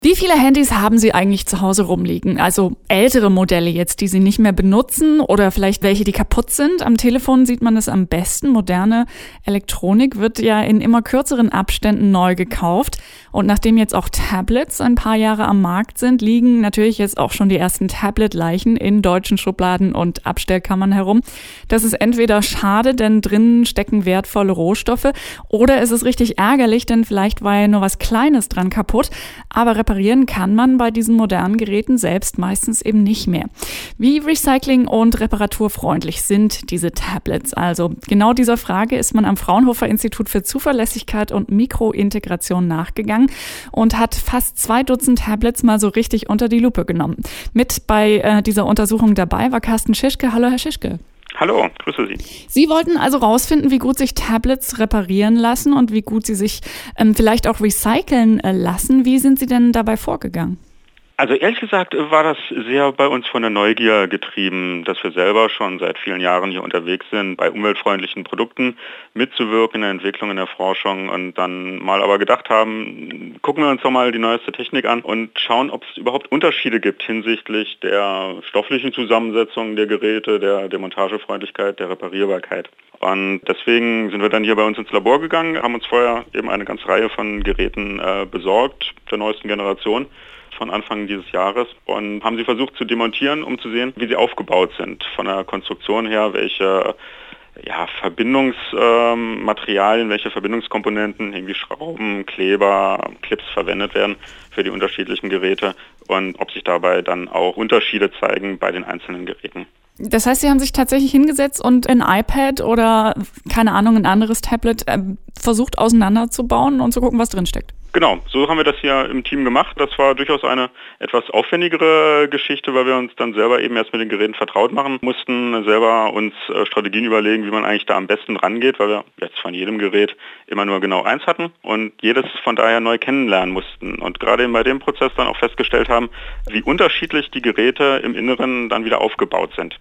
Wie viele Handys haben Sie eigentlich zu Hause rumliegen? Also ältere Modelle jetzt, die Sie nicht mehr benutzen oder vielleicht welche, die kaputt sind? Am Telefon sieht man es am besten. Moderne Elektronik wird ja in immer kürzeren Abständen neu gekauft. Und nachdem jetzt auch Tablets ein paar Jahre am Markt sind, liegen natürlich jetzt auch schon die ersten Tablet-Leichen in deutschen Schubladen und Abstellkammern herum. Das ist entweder schade, denn drinnen stecken wertvolle Rohstoffe, oder es ist richtig ärgerlich, denn vielleicht war ja nur was Kleines dran kaputt. Aber reparieren kann man bei diesen modernen Geräten selbst meistens eben nicht mehr. Wie recycling- und reparaturfreundlich sind diese Tablets? Also genau dieser Frage ist man am Fraunhofer Institut für Zuverlässigkeit und Mikrointegration nachgegangen gegangen und hat fast zwei Dutzend Tablets mal so richtig unter die Lupe genommen. Mit bei äh, dieser Untersuchung dabei war Carsten Schischke. Hallo, Herr Schischke. Hallo, grüße Sie. Sie wollten also rausfinden, wie gut sich Tablets reparieren lassen und wie gut sie sich ähm, vielleicht auch recyceln äh, lassen. Wie sind Sie denn dabei vorgegangen? Also ehrlich gesagt war das sehr bei uns von der Neugier getrieben, dass wir selber schon seit vielen Jahren hier unterwegs sind, bei umweltfreundlichen Produkten mitzuwirken in der Entwicklung, in der Forschung und dann mal aber gedacht haben, gucken wir uns doch mal die neueste Technik an und schauen, ob es überhaupt Unterschiede gibt hinsichtlich der stofflichen Zusammensetzung der Geräte, der Demontagefreundlichkeit, der Reparierbarkeit. Und deswegen sind wir dann hier bei uns ins Labor gegangen, haben uns vorher eben eine ganze Reihe von Geräten äh, besorgt, der neuesten Generation von Anfang dieses Jahres und haben sie versucht zu demontieren, um zu sehen, wie sie aufgebaut sind. Von der Konstruktion her, welche ja, Verbindungsmaterialien, ähm, welche Verbindungskomponenten, irgendwie Schrauben, Kleber, Clips verwendet werden für die unterschiedlichen Geräte und ob sich dabei dann auch Unterschiede zeigen bei den einzelnen Geräten. Das heißt, Sie haben sich tatsächlich hingesetzt und ein iPad oder keine Ahnung, ein anderes Tablet äh, versucht auseinanderzubauen und zu gucken, was drinsteckt. Genau, so haben wir das hier im Team gemacht. Das war durchaus eine etwas aufwendigere Geschichte, weil wir uns dann selber eben erst mit den Geräten vertraut machen mussten, selber uns äh, Strategien überlegen, wie man eigentlich da am besten rangeht, weil wir jetzt von jedem Gerät immer nur genau eins hatten und jedes von daher neu kennenlernen mussten. Und gerade bei dem Prozess dann auch festgestellt haben, wie unterschiedlich die Geräte im Inneren dann wieder aufgebaut sind.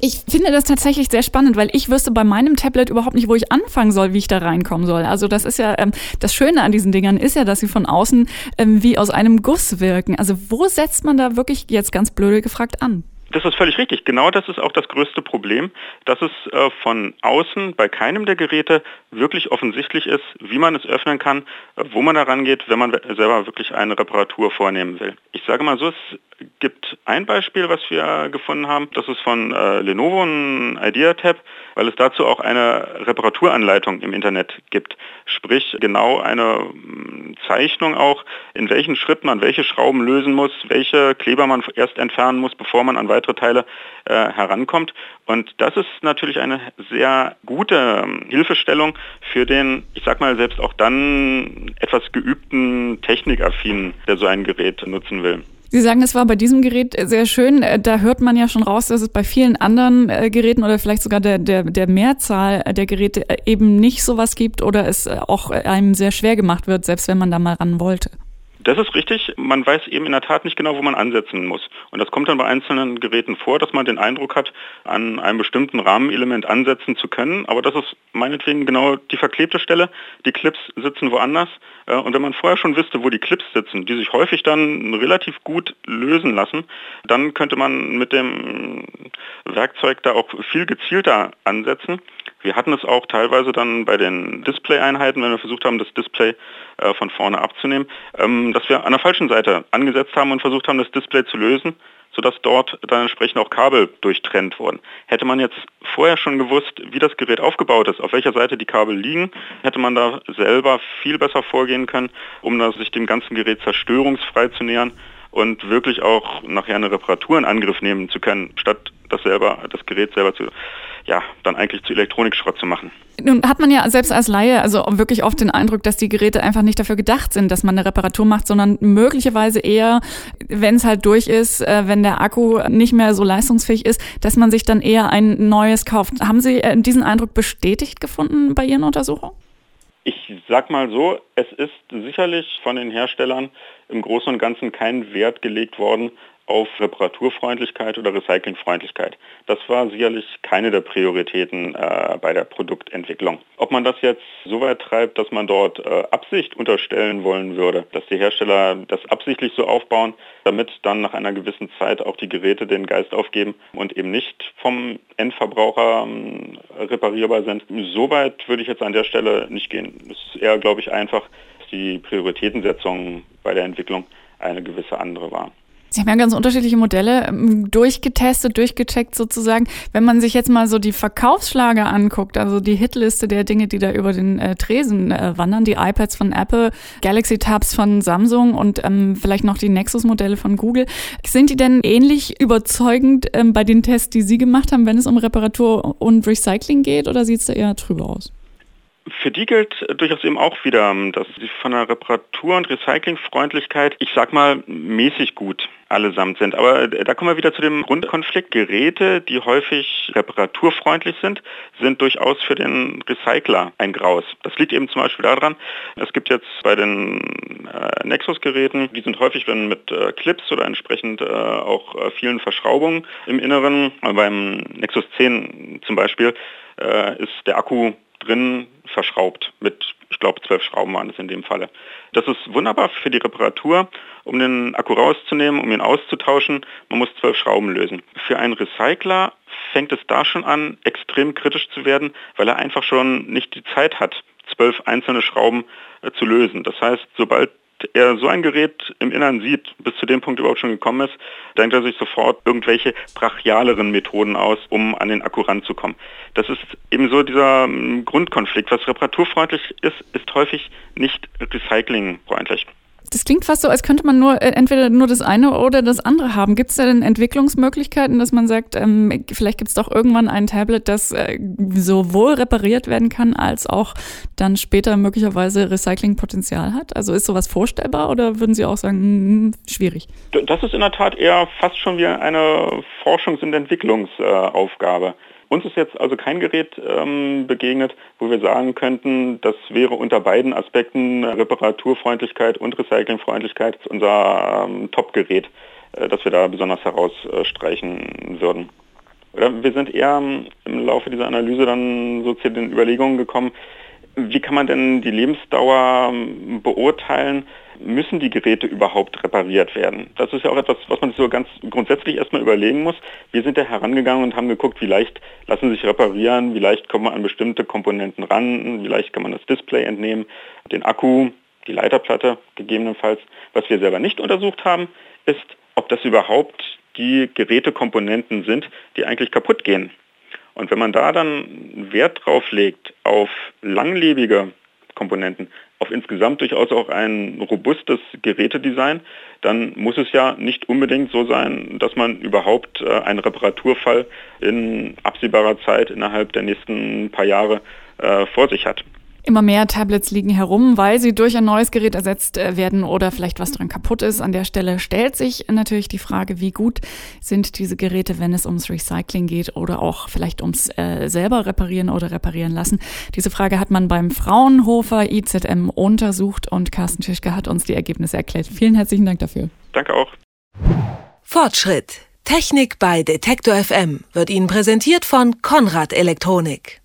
Ich finde das tatsächlich sehr spannend, weil ich wüsste bei meinem Tablet überhaupt nicht, wo ich anfangen soll, wie ich da reinkommen soll. Also das ist ja ähm, das Schöne an diesen Dingern ist ja, dass sie von außen ähm, wie aus einem Guss wirken. Also wo setzt man da wirklich jetzt ganz blöde gefragt an? Das ist völlig richtig. Genau das ist auch das größte Problem, dass es äh, von außen bei keinem der Geräte wirklich offensichtlich ist, wie man es öffnen kann, äh, wo man da rangeht, wenn man selber wirklich eine Reparatur vornehmen will. Ich sage mal so, es gibt ein Beispiel, was wir gefunden haben. Das ist von äh, Lenovo, ein IdeaTab, weil es dazu auch eine Reparaturanleitung im Internet gibt. Sprich, genau eine mm, Zeichnung auch, in welchen Schritten man welche Schrauben lösen muss, welche Kleber man erst entfernen muss, bevor man an weitere Teile äh, herankommt. Und das ist natürlich eine sehr gute ähm, Hilfestellung für den, ich sag mal, selbst auch dann etwas geübten Technikaffinen, der so ein Gerät nutzen will. Sie sagen, es war bei diesem Gerät sehr schön. Äh, da hört man ja schon raus, dass es bei vielen anderen äh, Geräten oder vielleicht sogar der, der, der Mehrzahl der Geräte äh, eben nicht sowas gibt oder es auch einem sehr schwer gemacht wird, selbst wenn man da mal ran wollte. Das ist richtig. Man weiß eben in der Tat nicht genau, wo man ansetzen muss. Und das kommt dann bei einzelnen Geräten vor, dass man den Eindruck hat, an einem bestimmten Rahmenelement ansetzen zu können. Aber das ist meinetwegen genau die verklebte Stelle. Die Clips sitzen woanders. Äh, und wenn man vorher schon wüsste, wo die Clips sitzen, die sich häufig dann relativ gut lösen lassen, dann könnte man mit dem Werkzeug da auch viel gezielter ansetzen. Wir hatten es auch teilweise dann bei den Display-Einheiten, wenn wir versucht haben, das Display äh, von vorne abzunehmen, ähm, dass wir an der falschen Seite angesetzt haben und versucht haben, das Display zu lösen, sodass dort dann entsprechend auch Kabel durchtrennt wurden. Hätte man jetzt vorher schon gewusst, wie das Gerät aufgebaut ist, auf welcher Seite die Kabel liegen, hätte man da selber viel besser vorgehen können, um sich dem ganzen Gerät zerstörungsfrei zu nähern und wirklich auch nachher eine Reparatur in Angriff nehmen zu können, statt das selber, das Gerät selber zu, ja, dann eigentlich zu Elektronikschrott zu machen. Nun hat man ja selbst als Laie also wirklich oft den Eindruck, dass die Geräte einfach nicht dafür gedacht sind, dass man eine Reparatur macht, sondern möglicherweise eher, wenn es halt durch ist, äh, wenn der Akku nicht mehr so leistungsfähig ist, dass man sich dann eher ein neues kauft. Haben Sie äh, diesen Eindruck bestätigt gefunden bei Ihren Untersuchungen? Ich sag mal so, es ist sicherlich von den Herstellern im Großen und Ganzen kein Wert gelegt worden auf Reparaturfreundlichkeit oder Recyclingfreundlichkeit. Das war sicherlich keine der Prioritäten äh, bei der Produktentwicklung. Ob man das jetzt so weit treibt, dass man dort äh, Absicht unterstellen wollen würde, dass die Hersteller das absichtlich so aufbauen, damit dann nach einer gewissen Zeit auch die Geräte den Geist aufgeben und eben nicht vom Endverbraucher ähm, reparierbar sind. So weit würde ich jetzt an der Stelle nicht gehen. Es ist eher, glaube ich, einfach die Prioritätensetzung bei der Entwicklung eine gewisse andere war. Sie haben ja ganz unterschiedliche Modelle ähm, durchgetestet, durchgecheckt sozusagen. Wenn man sich jetzt mal so die Verkaufsschlager anguckt, also die Hitliste der Dinge, die da über den äh, Tresen äh, wandern, die iPads von Apple, Galaxy Tabs von Samsung und ähm, vielleicht noch die Nexus-Modelle von Google, sind die denn ähnlich überzeugend ähm, bei den Tests, die Sie gemacht haben, wenn es um Reparatur und Recycling geht, oder sieht es da eher trüber aus? Für die gilt durchaus eben auch wieder, dass sie von der Reparatur- und Recyclingfreundlichkeit, ich sag mal, mäßig gut allesamt sind. Aber da kommen wir wieder zu dem Grundkonflikt. Geräte, die häufig reparaturfreundlich sind, sind durchaus für den Recycler ein Graus. Das liegt eben zum Beispiel daran, es gibt jetzt bei den äh, Nexus-Geräten, die sind häufig wenn mit äh, Clips oder entsprechend äh, auch äh, vielen Verschraubungen im Inneren. beim Nexus 10 zum Beispiel äh, ist der Akku drin verschraubt mit, ich glaube, zwölf Schrauben waren es in dem Falle. Das ist wunderbar für die Reparatur, um den Akku rauszunehmen, um ihn auszutauschen. Man muss zwölf Schrauben lösen. Für einen Recycler fängt es da schon an, extrem kritisch zu werden, weil er einfach schon nicht die Zeit hat, zwölf einzelne Schrauben äh, zu lösen. Das heißt, sobald er so ein Gerät im Innern sieht, bis zu dem Punkt überhaupt schon gekommen ist, denkt er sich sofort irgendwelche brachialeren Methoden aus, um an den Akku ranzukommen. Das ist eben so dieser ähm, Grundkonflikt. Was reparaturfreundlich ist, ist häufig nicht recyclingfreundlich. Das klingt fast so, als könnte man nur äh, entweder nur das eine oder das andere haben. Gibt es da denn Entwicklungsmöglichkeiten, dass man sagt, ähm, vielleicht gibt es doch irgendwann ein Tablet, das äh, sowohl repariert werden kann, als auch dann später möglicherweise Recyclingpotenzial hat? Also ist sowas vorstellbar oder würden Sie auch sagen, mh, hm, schwierig? Das ist in der Tat eher fast schon wie eine Forschungs- und Entwicklungsaufgabe. Uns ist jetzt also kein Gerät ähm, begegnet, wo wir sagen könnten, das wäre unter beiden Aspekten Reparaturfreundlichkeit und Recyclingfreundlichkeit unser ähm, Top-Gerät, äh, das wir da besonders herausstreichen würden. Wir sind eher im Laufe dieser Analyse dann so zu den Überlegungen gekommen, wie kann man denn die Lebensdauer ähm, beurteilen? Müssen die Geräte überhaupt repariert werden? Das ist ja auch etwas, was man sich so ganz grundsätzlich erstmal überlegen muss. Wir sind da herangegangen und haben geguckt, wie leicht lassen sich reparieren, wie leicht kommt man an bestimmte Komponenten ran, wie leicht kann man das Display entnehmen, den Akku, die Leiterplatte gegebenenfalls. Was wir selber nicht untersucht haben, ist, ob das überhaupt die Gerätekomponenten sind, die eigentlich kaputt gehen. Und wenn man da dann Wert drauf legt auf langlebige Komponenten, auf insgesamt durchaus auch ein robustes Gerätedesign, dann muss es ja nicht unbedingt so sein, dass man überhaupt äh, einen Reparaturfall in absehbarer Zeit innerhalb der nächsten paar Jahre äh, vor sich hat. Immer mehr Tablets liegen herum, weil sie durch ein neues Gerät ersetzt äh, werden oder vielleicht was dran kaputt ist. An der Stelle stellt sich natürlich die Frage, wie gut sind diese Geräte, wenn es ums Recycling geht oder auch vielleicht ums äh, selber reparieren oder reparieren lassen. Diese Frage hat man beim Fraunhofer IZM untersucht und Carsten Tischke hat uns die Ergebnisse erklärt. Vielen herzlichen Dank dafür. Danke auch. Fortschritt. Technik bei Detektor FM wird Ihnen präsentiert von Konrad Elektronik.